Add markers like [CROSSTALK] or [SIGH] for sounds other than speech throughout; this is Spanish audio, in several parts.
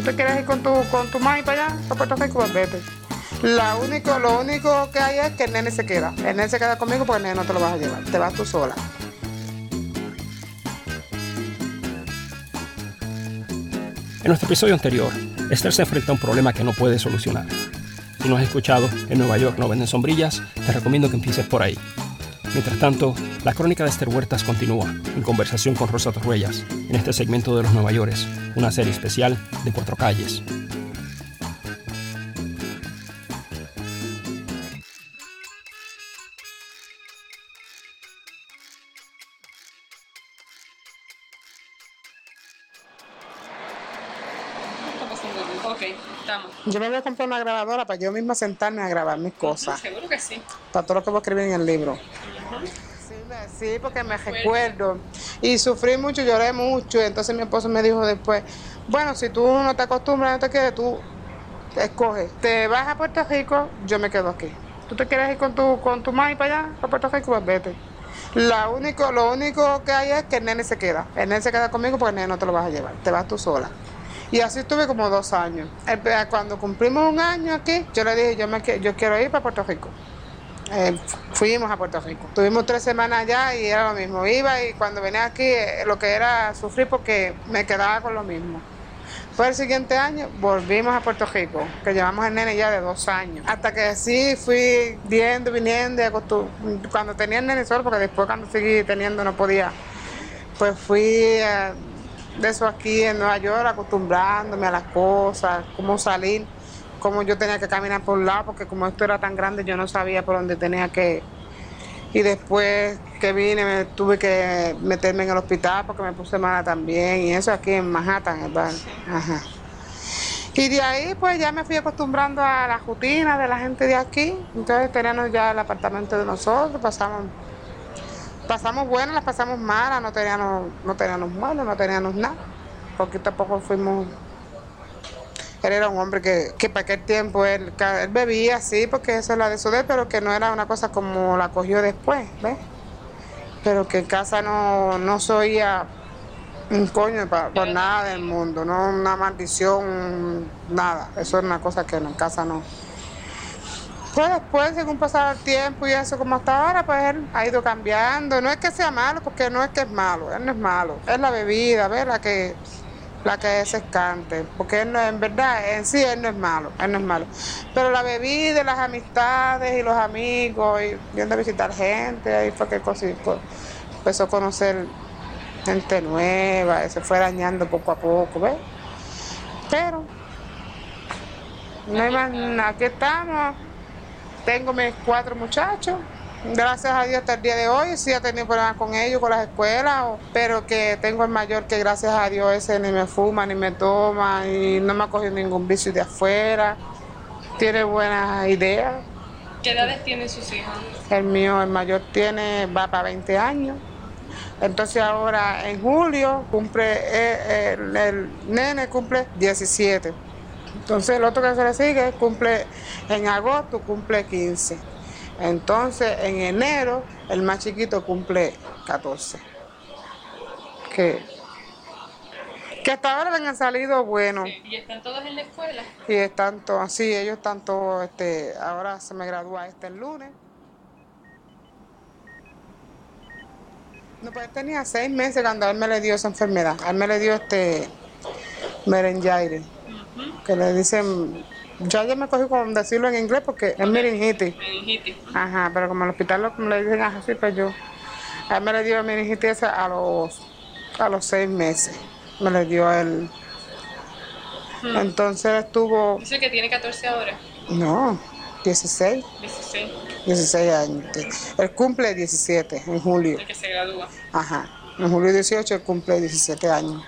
¿Tú te quieres ir con tu, con tu mami para allá, para Puerto Rico? Pues vete. La único, lo único que hay es que el nene se queda. El nene se queda conmigo porque el nene no te lo vas a llevar. Te vas tú sola. En nuestro episodio anterior, Esther se enfrenta a un problema que no puede solucionar. Si no has escuchado En Nueva York no venden sombrillas, te recomiendo que empieces por ahí. Mientras tanto, la crónica de Esther Huertas continúa en conversación con Rosa Torruellas en este segmento de los Nueva York, una serie especial de cuatro calles. Yo me voy a comprar una grabadora para yo misma sentarme a grabar mis cosas. Seguro que sí. Para todo lo que voy a escribir en el libro. Sí, porque me recuerdo. Y sufrí mucho, lloré mucho. Y entonces mi esposo me dijo después, bueno, si tú no te acostumbras, no te quedes, tú escoges. Te vas a Puerto Rico, yo me quedo aquí. ¿Tú te quieres ir con tu, con tu mami para allá, para Puerto Rico? Pues vete. La único, lo único que hay es que el nene se queda. El nene se queda conmigo porque el nene no te lo vas a llevar. Te vas tú sola. Y así estuve como dos años. El- Cuando cumplimos un año aquí, yo le dije, yo, me, yo quiero ir para Puerto Rico. Eh, fuimos a Puerto Rico. Tuvimos tres semanas allá y era lo mismo. Iba y cuando venía aquí eh, lo que era sufrir porque me quedaba con lo mismo. Fue el siguiente año, volvimos a Puerto Rico, que llevamos el nene ya de dos años. Hasta que sí fui viendo, viniendo, cuando tenía el nene solo, porque después cuando seguí teniendo no podía, pues fui eh, de eso aquí en Nueva York, acostumbrándome a las cosas, cómo salir, cómo yo tenía que caminar por un lado, porque como esto era tan grande yo no sabía por dónde tenía que... Y después que vine me tuve que meterme en el hospital porque me puse mala también, y eso aquí en Manhattan, ¿verdad? Ajá. Y de ahí pues ya me fui acostumbrando a la rutina de la gente de aquí, entonces teníamos ya el apartamento de nosotros, pasamos pasamos buenas, las pasamos malas, no teníamos, no teníamos muebles, no teníamos nada, porque tampoco fuimos. Él era un hombre que, que para aquel tiempo él, él bebía, sí, porque eso es la de su vez, pero que no era una cosa como la cogió después, ¿ves? Pero que en casa no, no se oía un coño por nada del mundo, no una maldición, nada. Eso es una cosa que en casa no. Pues después, según pasaba el tiempo y eso como hasta ahora, pues él ha ido cambiando. No es que sea malo, porque no es que es malo, él no es malo. Es la bebida, ¿ves? Que, la que es escante. Porque él no, en verdad, en sí él no es malo, él no es malo. Pero la bebida, las amistades y los amigos, y yendo a visitar gente, ahí fue que empezó a conocer gente nueva, se fue dañando poco a poco, ¿ves? Pero, no hay más nada, aquí estamos. Tengo mis cuatro muchachos. Gracias a Dios hasta el día de hoy. Sí he tenido problemas con ellos, con las escuelas, pero que tengo el mayor que gracias a Dios ese ni me fuma, ni me toma, y no me ha cogido ningún vicio de afuera. Tiene buenas ideas. ¿Qué edades tienen sus hijos? El mío, el mayor, tiene, va para 20 años. Entonces ahora en julio cumple, eh, el, el nene cumple 17. Entonces el otro que se le sigue cumple en agosto, cumple 15. Entonces en enero el más chiquito cumple 14. Que, que hasta ahora le han salido buenos. ¿Y están todos en la escuela? Y están todos, sí, ellos están todos, este, ahora se me gradúa este el lunes. No, pues tenía seis meses cuando a él me le dio esa enfermedad. A él me le dio este merengaire, que le dicen, ya yo me cogí con decirlo en inglés porque es meningitis. Meningitis. Ajá, pero como el hospital lo, le dicen así, pues yo, a él me le dio meningitis a los, a los seis meses. Me le dio a él. Entonces estuvo, Dice que tiene 14 ahora. no, 16, 16. 16 años. Él cumple 17 en julio. El que se gradúa. Ajá. En julio 18 él cumple 17 años.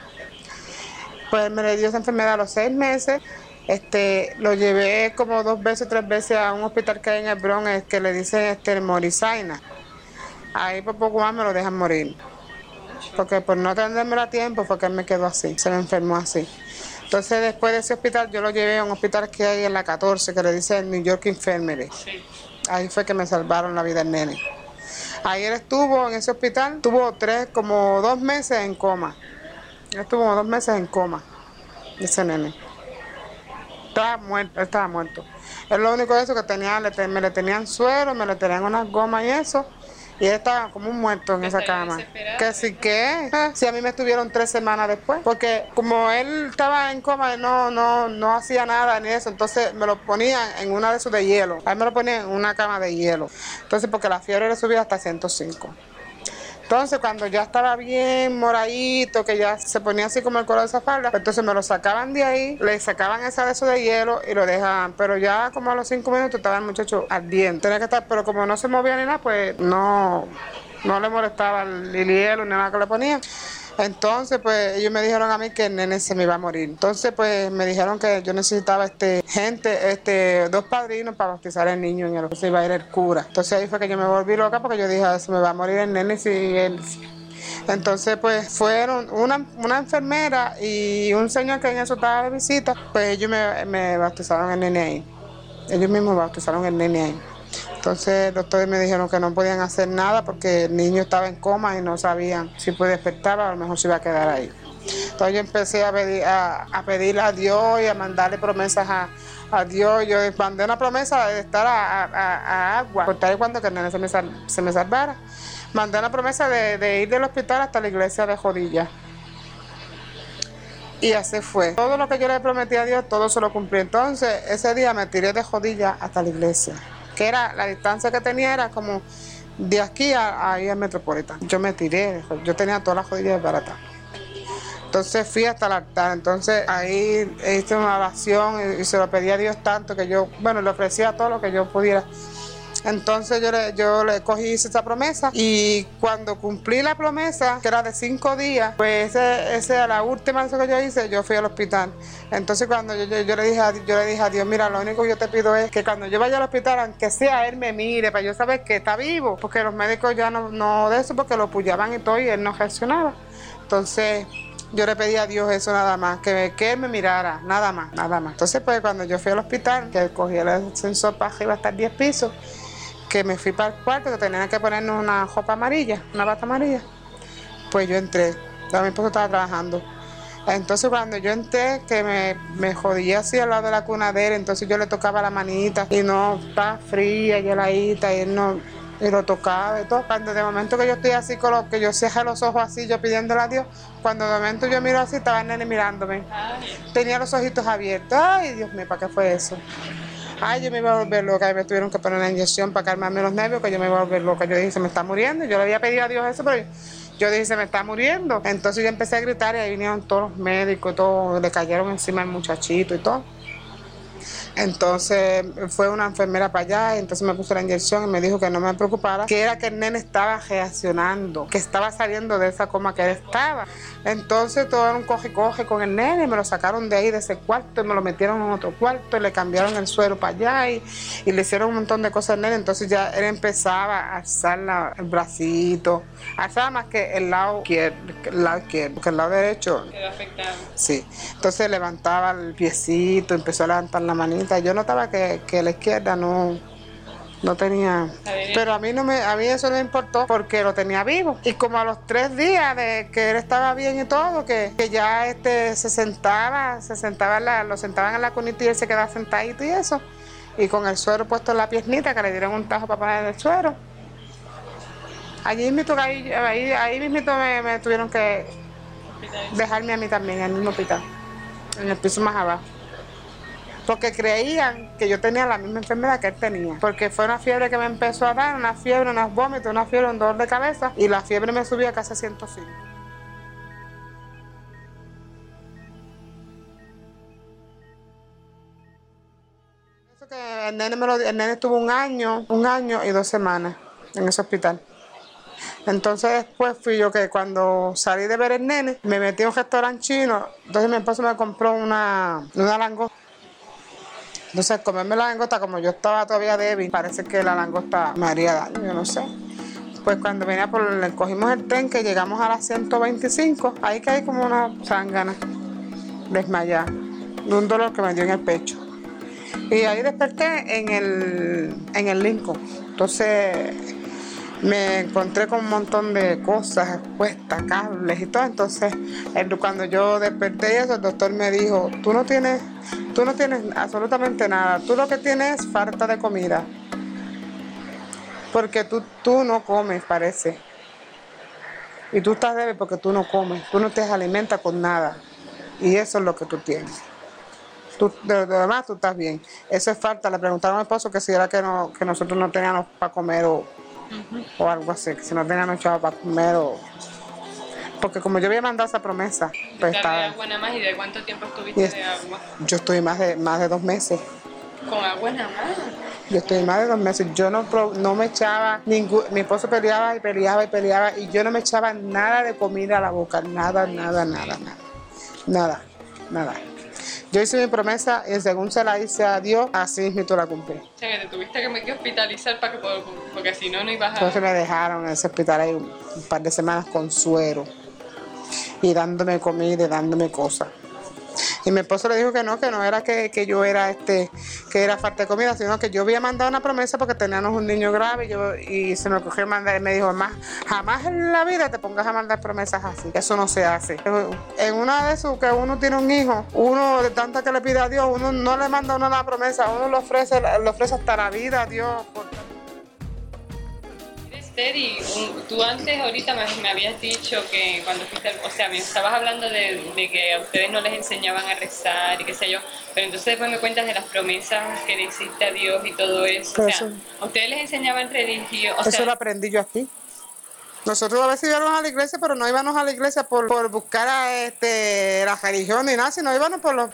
Pues me le dio esa enfermedad a los seis meses. Este, lo llevé como dos veces, tres veces a un hospital que hay en el Bronx que le dicen este, Morizaina. Ahí por poco más me lo dejan morir. Porque por no atendérmelo a tiempo fue que él me quedó así, se me enfermó así. Entonces después de ese hospital yo lo llevé a un hospital que hay en la 14 que le dicen New York Infirmary. Ahí fue que me salvaron la vida el nene. Él estuvo en ese hospital, tuvo tres, como dos meses en coma. Estuvo como dos meses en coma, ese nene. Estaba muerto, él estaba muerto. Es lo único de eso que tenía, le me le tenían suero, me le tenían unas gomas y eso. Y él estaba como un muerto en esa cama. Que sí que, eh, si a mí me estuvieron tres semanas después. Porque como él estaba en coma, no, no, no hacía nada ni eso. Entonces me lo ponían en una de esos de hielo. A él me lo ponían en una cama de hielo. Entonces porque la fiebre le subía hasta 105. Entonces, cuando ya estaba bien moradito, que ya se ponía así como el color de esa falda, pues entonces me lo sacaban de ahí, le sacaban esa de eso de hielo y lo dejaban. Pero ya como a los cinco minutos estaba el muchacho ardiente. Tenía que estar, pero como no se movía ni nada, pues no, no le molestaba el, el hielo ni nada que le ponían. Entonces, pues ellos me dijeron a mí que el nene se me iba a morir. Entonces, pues me dijeron que yo necesitaba este gente, este dos padrinos para bautizar al niño en el se iba a ir el cura. Entonces ahí fue que yo me volví loca porque yo dije, "Ah, se me va a morir el nene si él entonces, pues fueron una, una enfermera y un señor que en eso estaba de visita, pues ellos me, me bautizaron el nene ahí. Ellos mismos bautizaron el nene ahí. Entonces, los doctores me dijeron que no podían hacer nada porque el niño estaba en coma y no sabían si puede despertar o a lo mejor se iba a quedar ahí. Entonces, yo empecé a pedir a, pedirle a Dios y a mandarle promesas a, a Dios. Yo mandé una promesa de estar a, agua, por tal y cuando que el nene se me, se me salvara. Mandé una promesa de, de ir del hospital hasta la iglesia de Jodilla. Y así fue. Todo lo que yo le prometí a Dios, todo se lo cumplí. Entonces, ese día me tiré de Jodilla hasta la iglesia. Que era, la distancia que tenía era como de aquí a, ahí al Metropolitan. Yo me tiré, yo tenía todas las jodillas baratas. Entonces fui hasta el altar. Entonces ahí hice una oración y, y se lo pedí a Dios tanto que yo, bueno, le ofrecía todo lo que yo pudiera. Entonces yo le, yo le cogí hice esa promesa y cuando cumplí la promesa, que era de cinco días, pues ese, ese a la última vez que yo hice, yo fui al hospital. Entonces cuando yo, yo, yo le dije a, yo le dije a Dios, mira, lo único que yo te pido es que cuando yo vaya al hospital, aunque sea él me mire, para yo saber que está vivo, porque los médicos ya no, no de eso, porque lo pullaban y todo y él no reaccionaba. Entonces yo le pedí a Dios eso nada más, que, que él me mirara, nada más, nada más. Entonces pues cuando yo fui al hospital, que cogí el ascensor para arriba hasta el 10 pisos, que me fui para el cuarto, que tenían que ponernos una ropa amarilla, una bata amarilla. Pues yo entré, mi esposo estaba trabajando. Entonces cuando yo entré, que me, me jodía así al lado de la cuna de él, entonces yo le tocaba la manita y no, está fría, heladita, y él no, y lo tocaba y. Cuando de momento que yo estoy así, con lo que yo cierro los ojos así, yo pidiéndole a Dios, cuando de momento yo miro así, estaba el nene mirándome. Tenía los ojitos abiertos. Ay, Dios mío, ¿para qué fue eso? Ay, yo me iba a volver loca y me tuvieron que poner una inyección para calmarme los nervios, que yo me iba a volver loca. Yo dije, se me está muriendo. Yo le había pedido a Dios eso, pero yo dije, se me está muriendo. Entonces yo empecé a gritar y ahí vinieron todos los médicos y todo, le cayeron encima al muchachito y todo. Entonces fue una enfermera para allá, y entonces me puso la inyección y me dijo que no me preocupara, que era que el nene estaba reaccionando, que estaba saliendo de esa coma que él estaba. Entonces todo era un coge-coge con el nene, me lo sacaron de ahí, de ese cuarto, y me lo metieron en otro cuarto, y le cambiaron el suelo para allá y, y le hicieron un montón de cosas al nene. Entonces ya él empezaba a alzar la- el bracito, alzaba más que el lado izquierdo, el lado izquierdo, porque el lado derecho Quedó afectado. Sí, entonces levantaba el piecito, empezó a levantar la manita. Yo notaba que, la izquierda no, no tenía... Pero a mí, no me, a mí eso no importó porque lo tenía vivo. Y como a los tres días de que él estaba bien y todo, que, que ya este se sentaba, se sentaba, lo sentaban en la cunita y él se quedaba sentadito y eso. Y con el suero puesto en la piernita, que le dieron un tajo para poner el suero. Allí mismo, ahí, ahí, ahí mismito me, me tuvieron que dejarme a mí también en el mismo hospital, en el piso más abajo. Porque creían que yo tenía la misma enfermedad que él tenía. Porque fue una fiebre que me empezó a dar, una fiebre, unos vómitos, una fiebre, un dolor de cabeza. Y la fiebre me subía casi a 105. Eso que el nene, me estuvo un año, un año y dos semanas en ese hospital. Entonces después fui yo que cuando salí de ver el nene, me metí a un restaurante chino, entonces mi esposo me compró una, una langosta. Entonces comerme la langosta, como yo estaba todavía débil, parece que la langosta me haría daño, yo no sé. Pues cuando venía por, le cogimos el tren que llegamos a las 125, ahí caí como una zángana, desmayada, de un dolor que me dio en el pecho. Y ahí desperté en el, en el Lincoln. Entonces me encontré con un montón de cosas puestas, cables y todo. Entonces, cuando yo desperté eso, el doctor me dijo, tú no tienes Tú no tienes absolutamente nada. Tú lo que tienes es falta de comida. Porque tú, tú no comes, parece. Y tú estás débil porque tú no comes. Tú no te alimentas con nada. Y eso es lo que tú tienes. Tú, de lo demás tú estás bien. Eso es falta. Le preguntaron a mi esposo que si era que, no, que nosotros no teníamos para comer o, o algo así. Que si no teníamos chavo para comer o... Porque como yo había mandado esa promesa, pues ¿De estaba... agua nada más y de cuánto tiempo estuviste es- de agua? yo estoy más de, más de dos meses. Con agua nada más. Yo estoy más de dos meses. Yo no, no me echaba, ningún, mi esposo peleaba y peleaba y peleaba y yo no me echaba nada de comida a la boca. Nada, nada, nada, nada. Nada, nada. Yo hice mi promesa y según se la hice a Dios, así mismo la cumplí. O sea, que te tuviste que, me- que hospitalizar para que porque si no, no ibas a... Entonces me dejaron en ese hospital ahí un par de semanas con suero y dándome comida y dándome cosas. Y mi esposo le dijo que no, que no era que, que yo era este, que era falta de comida, sino que yo había mandado una promesa porque teníamos un niño grave y, yo, y se me ocurrió mandar y me dijo, más, jamás en la vida te pongas a mandar promesas así, eso no se hace. En una de esos que uno tiene un hijo, uno de tanta que le pide a Dios, uno no le manda a uno la promesa, uno le ofrece, le ofrece hasta la vida a Dios. por- Esther, y un- tú antes ahorita me, me habías dicho que cuando fuiste, o sea, me estabas hablando de, de que a ustedes no les enseñaban a rezar y qué sé yo, pero entonces después me cuentas de las promesas que le hiciste a Dios y todo eso. O Pues sea, eso- a ustedes les enseñaban religión, o Eso lo aprendí yo aquí. Nosotros a veces íbamos a la iglesia, pero no íbamos a la iglesia por, por buscar a, este, la religión ni nada, sino íbamos por los,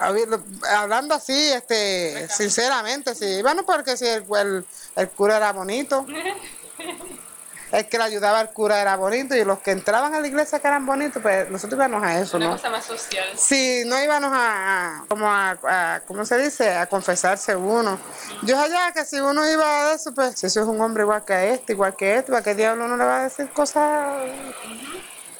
hablando así, este, sinceramente, sí, íbamos porque si el, el, el cura era bonito, [LAUGHS] el que le ayudaba al cura era bonito y los que entraban a la iglesia que eran bonitos, pues nosotros íbamos a eso, una ¿no? cosa más social. Sí, no íbamos a, a- como a, a- ¿cómo se dice? A confesarse uno. Yo allá que si uno iba a eso, pues si eso es un hombre igual que este, igual que este, ¿para qué diablo uno le va a decir cosas?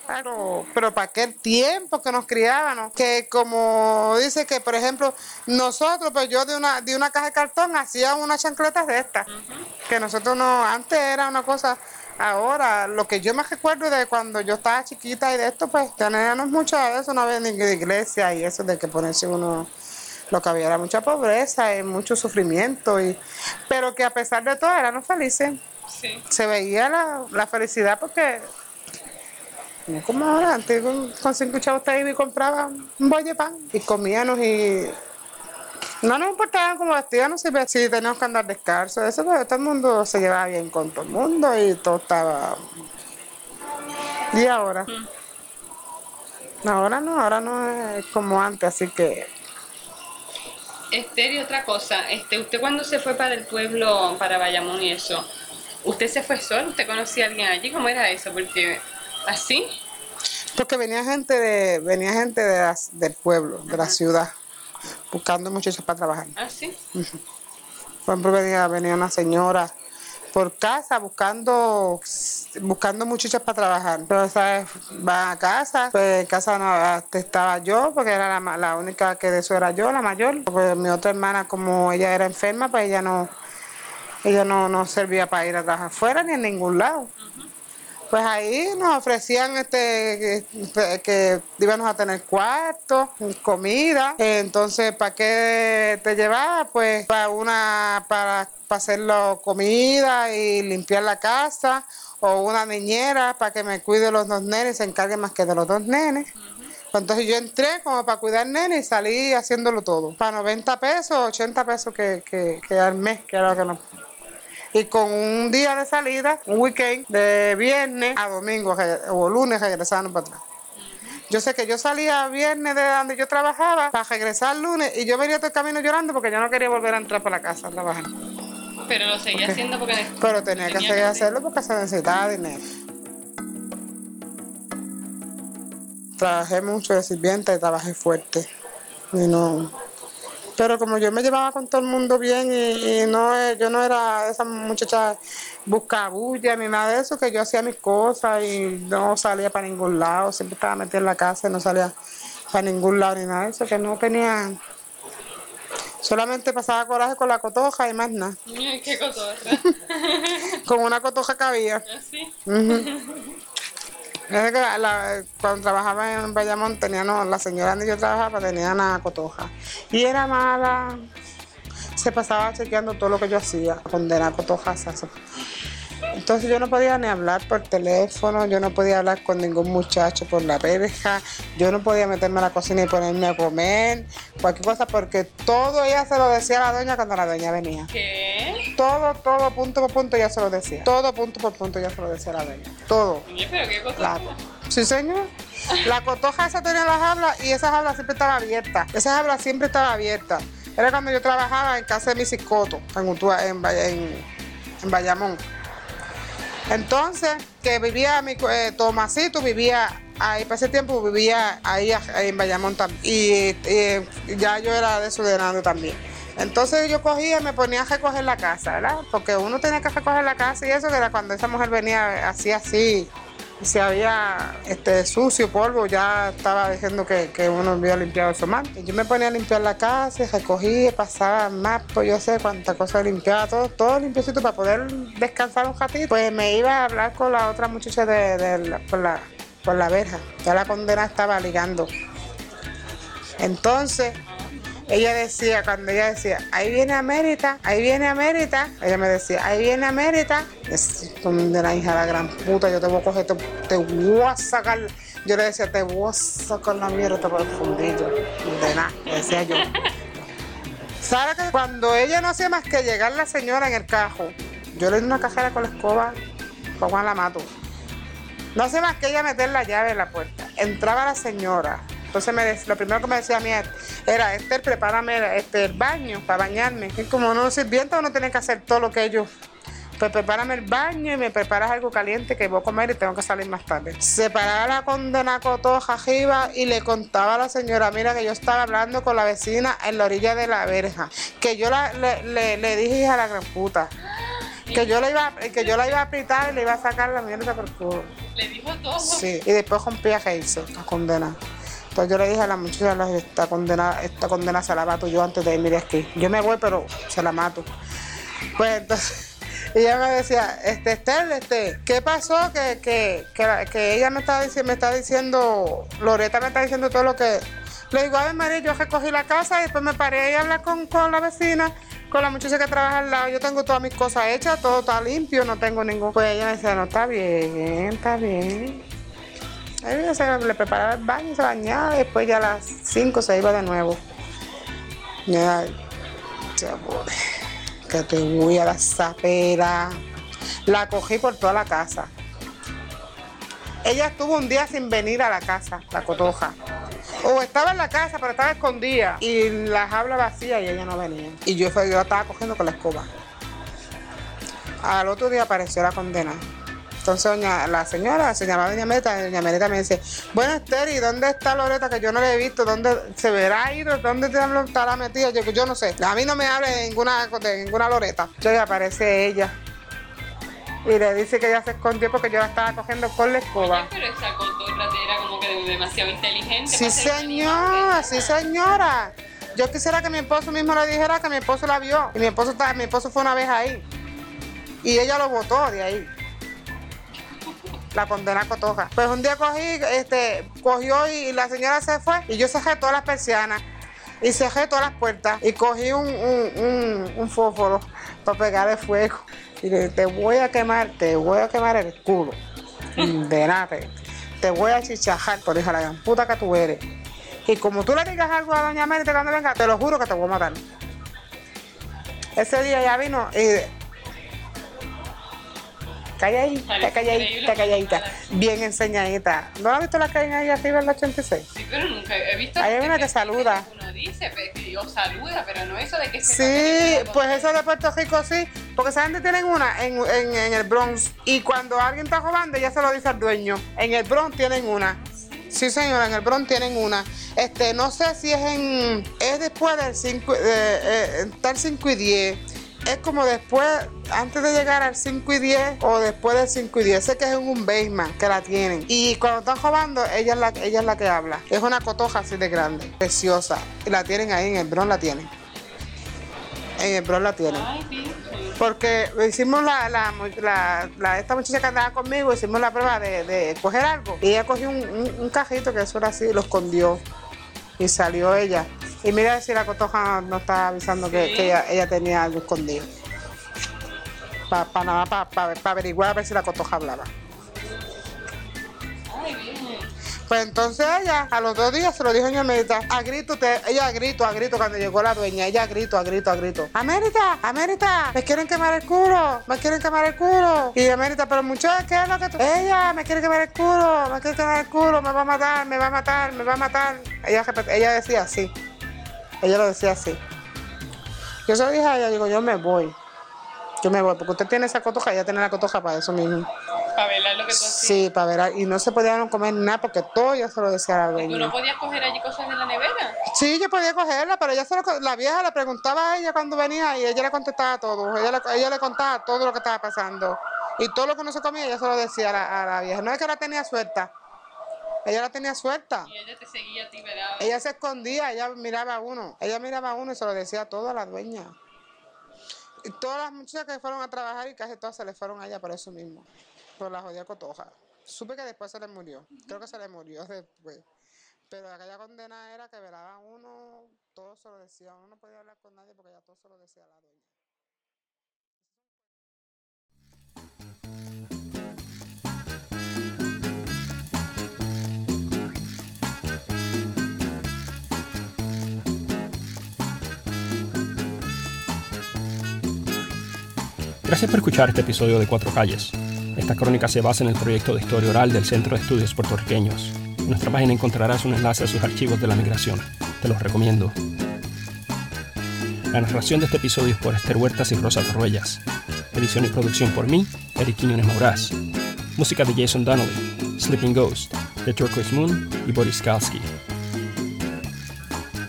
Claro, pero para aquel tiempo que nos criábamos, que como dice que, por ejemplo, nosotros, pues yo de una, de una caja de cartón hacía unas chancletas de estas, que nosotros no, antes era una cosa, ahora, lo que yo me recuerdo de cuando yo estaba chiquita y de esto, pues teníamos mucho de eso, no había ni de iglesia y eso de que ponerse uno, lo que había era mucha pobreza y mucho sufrimiento, y, pero que a pesar de todo éramos felices Sí. se veía la, la felicidad porque no como ahora, antes con, con cinco chavos te iba y compraba un bollo de pan y comíamos y no nos importaba cómo vestíamos, si, si teníamos que andar descalzos, eso, pero todo el mundo se llevaba bien con todo el mundo y todo estaba... ¿Y ahora? Ahora no, ahora no es como antes, así que Esther, y otra cosa, este, usted cuando se fue para el pueblo, para Bayamón y eso, ¿usted se fue solo? ¿Usted conocía a alguien allí? ¿Cómo era eso? Porque, ¿así? Porque venía gente de venía gente de las- del pueblo, de la ciudad, buscando muchachos para trabajar. ¿Así? Por ejemplo, venía, venía una señora por casa buscando buscando muchachas para trabajar. Pero, ¿sabes? Va a casa, pues en casa no, este, estaba yo, porque era la, la única que de eso era yo, la mayor. Porque mi otra hermana, como ella era enferma, pues ella no ella no, no servía para ir a trabajar afuera ni en ningún lado. Pues ahí nos ofrecían este que, que íbamos a tener cuarto, comida. Entonces, ¿para qué te llevaba? Pues para una para, para hacerlo comida y limpiar la casa o una niñera para que me cuide los dos nenes se encargue más que de los dos nenes. Entonces yo entré como para cuidar nenes y salí haciéndolo todo. Para 90 pesos, 80 pesos que, que, que al mes, que era lo que nos y con un día de salida, un weekend, de viernes a domingo o lunes regresando para atrás. Yo sé que yo salía viernes de donde yo trabajaba para regresar lunes y yo venía todo el camino llorando porque yo no quería volver a entrar para la casa a trabajar. Pero lo seguía haciendo porque... Pero tenía que seguir hacerlo porque se necesitaba dinero. Trabajé mucho de sirvienta y trabajé fuerte. Y no. Pero como yo me llevaba con todo el mundo bien y, y no yo no era esa muchacha buscabulla ni nada de eso, que yo hacía mis cosas y no salía para ningún lado, siempre estaba metida en la casa y no salía para ningún lado ni nada de eso, que no tenía. Solamente pasaba coraje con la cotoja y más nada. [LAUGHS] Qué cotorra. [LAUGHS] Con una cotoja que cuando trabajaba en Bayamón, tenía, la señora donde yo trabajaba tenía una cotoja. Y era mala. Se pasaba chequeando todo lo que yo hacía, condena cotojas. Entonces yo no podía ni hablar por teléfono, yo no podía hablar con ningún muchacho por la verja, yo no podía meterme a la cocina y ponerme a comer, cualquier cosa, porque todo ella se lo decía a la doña cuando la doña venía. ¿Qué? Todo, todo, punto por punto ella se lo decía. Todo punto por punto ella se lo decía la doña. Todo. ¿Pero qué cosa? Sí, señor. La cotoja esa tenía las hablas y esas hablas siempre estaban abiertas. Esas hablas siempre estaban abiertas. Era cuando yo trabajaba en casa de mi psicoto, en, en, en, en Bayamón. Entonces, que vivía mi eh, Tomasito, vivía ahí, para ese tiempo vivía ahí, en Bayamón también. Y, ya yo era de Sudenando también. Entonces yo cogía y me ponía a recoger la casa, ¿verdad? Porque uno tenía que recoger la casa y eso, que era cuando esa mujer venía así, así, si había este sucio, polvo, ya estaba diciendo que, uno había limpiado su mano. Yo me ponía a limpiar la casa, recogía, pasaba más, pues yo sé cuántas cosas limpiaba, todo, todo limpiecito para poder descansar un ratito. Pues me iba a hablar con la otra muchacha de, por, la, por la verja, ya la condena estaba ligando. Entonces, ella decía, cuando ella decía, ahí viene América, ahí viene América, ella me decía, ahí viene América, de la hija de la gran puta, yo te voy a coger, te, voy a sacar, yo le decía, te voy a sacar la mierda por el fundillo, de nada, decía yo. ¿Sabes que cuando ella no hacía más que llegar la señora en el cajo, yo le di una cajera con la escoba, Juan la mato. No hacía más que ella meter la llave en la puerta. Entraba la señora, entonces me, lo primero que me decía a mí era, Esther, prepárame este, el baño para bañarme. Y como no sirvienta uno tiene que hacer todo lo que ellos pues prepárame el baño y me preparas algo caliente que voy a comer y tengo que salir más tarde. Se paraba la condena cotoja arriba y le contaba a la señora, mira que yo estaba hablando con la vecina en la orilla de la verja, que yo le, dije a la gran puta. Que yo, la iba, que yo la iba a apretar y le iba a sacar la mierda por culo. Le dijo todo. Sí, y después rompía a hizo la condena. Entonces yo le dije a la muchacha, esta condena, esta condena se la mato yo antes de irme de aquí. Yo me voy, pero se la mato. Pues entonces [LAUGHS] ella me decía, este Esther, este, ¿qué pasó? Que, que, que, ella me está, diciendo, me está diciendo, Loreta me está diciendo todo lo que... Le digo, a ver María, yo recogí la casa y después me paré a hablar con, con la vecina, con la muchacha que trabaja al lado. Yo tengo todas mis cosas hechas, todo está limpio, no tengo ningún... Pues ella me decía, no, está bien, está bien. Ahí se le preparaba el baño, se bañaba, después ya a las 5 se iba de nuevo. Ya, que te voy a la zapera. La cogí por toda la casa. Ella estuvo un día sin venir a la casa, la cotoja. O estaba en la casa, pero estaba escondida. Y las jaula vacía y ella no venía. Y yo, la estaba cogiendo con la escoba. Al otro día apareció la condena. Entonces la señora se llamaba Doña Merita, Doña Merita me dice, bueno Esther, ¿y dónde está Loreta? Que yo no la he visto, ¿dónde se verá ido? ¿Dónde estará metida? Yo, yo no sé, a mí no me habla de ninguna, de ninguna Loreta. Entonces aparece ella y le dice que ella se escondió porque yo la estaba cogiendo con la escoba. pero esa demasiado inteligente. Sí, señora, sí, señora. Yo quisiera que mi esposo mismo le dijera que mi esposo la vio. Y mi esposo, mi esposo fue una vez ahí. Y ella lo votó de ahí la condena cotoja. Pues un día cogí, este, cogió y la señora se fue y yo cerré todas las persianas y cerré todas las puertas y cogí un, un, fósforo para pegar el fuego. Y le dije, te voy a quemar, te voy a quemar el culo. De [LAUGHS] nada, te, voy a chichajar, por hija la gran puta que tú eres. Y como tú le digas algo a doña Mérida cuando venga, te lo juro que te voy a matar. Ese día ya vino y calladita, calladita, calladita, bien enseñadita. ¿No has visto la que hay ahí arriba en la 86? Sí, pero nunca he visto. Hay una que, saluda. Dice, que digo saluda, pero no eso de que se Sí, pues eso de Puerto Rico sí, porque esa gente tienen una en, en, en el Bronx y cuando alguien está robando ya se lo dice al dueño. En el Bronx tienen una. Sí, señora, en el Bronx tienen una. Este, no sé si es en. Es después del 5, eh, eh, tal 5 y 10 es como después, antes de llegar al 5 y 10 o después del 5 y 10. Sé que es un basement que la tienen. Y cuando están robando, ella es la, ella es la que habla. Es una cotoja así de grande, preciosa. Y la tienen ahí en el bron, la tienen. En el Bronx la tienen. Porque hicimos la, la, la- la- esta muchacha que andaba conmigo, hicimos la prueba de, de coger algo. Y ella cogió un, un- un cajito que eso era así, lo escondió. Y salió ella. Y mira si la cotoja no está avisando que, Sí. que ella, ella tenía algo escondido. Para nada, para averiguar a ver si la cotoja hablaba. Ay, Virgen. Pues entonces ella, a los dos días se lo dijo a América, a grito, te- ella a grito, a grito cuando llegó la dueña, ella a grito, a grito, a grito. América, América, me quieren quemar el culo, me quieren quemar el culo. Y América, pero muchacha, ¿qué es lo que tú? Ella me quiere quemar el culo, me quiere quemar el culo, me va a matar, me va a matar, me va a matar. Ella, ella decía así, ella lo decía así. Yo se lo dije a ella, digo, yo me voy. Yo me voy, porque usted tiene esa cotoja, ella tiene la cotoja para eso mismo. Para velar lo que tú hacías. Sí, para ver, y no se podían comer nada porque todo ya se lo decía a la ¿Tú dueña. no podías coger allí cosas de la nevera? Sí, yo podía cogerla, pero ella se lo la vieja le preguntaba a ella cuando venía y ella le contestaba todo. Ella le, ella le contaba todo lo que estaba pasando. Y todo lo que no se comía, ella se lo decía a la, a la vieja. No es que la tenía suelta. Ella la tenía suelta. Y ella te seguía a ti, ¿verdad? Ella se escondía, ella miraba a uno. Ella miraba a uno y se lo decía todo a la dueña. Y todas las muchachas que fueron a trabajar y casi todas se le fueron allá por eso mismo. Por la jodida cotoja. Supe que después se le murió. Creo que se le murió después. Pero aquella condena era que velaba a uno, todo se lo decía. Uno no podía hablar con nadie porque ya todo se lo decía a la dueña. Gracias por escuchar este episodio de Cuatro Calles. Esta crónica se basa en el proyecto de historia oral del Centro de Estudios Puertorriqueños. En nuestra página encontrarás un enlace a sus archivos de la migración. Te los recomiendo. La narración de este episodio es por Esther Huertas y Rosa Torruellas. Edición y producción por mí, Eric Quiñones Maurás. Música de Jason Donnelly, Sleeping Ghost, The Turquoise Moon y Boris Kalski.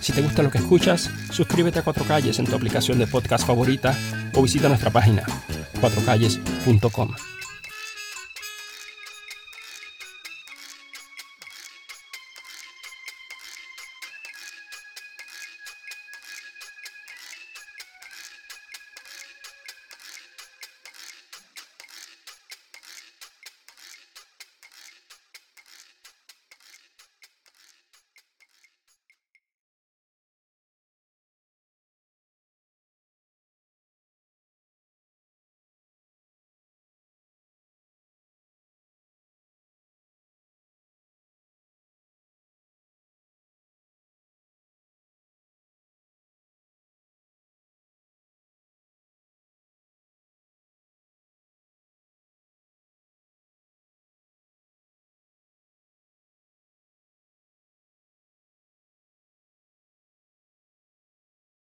Si te gusta lo que escuchas, suscríbete a Cuatro Calles en tu aplicación de podcast favorita o visita nuestra página, cuatrocalles.com.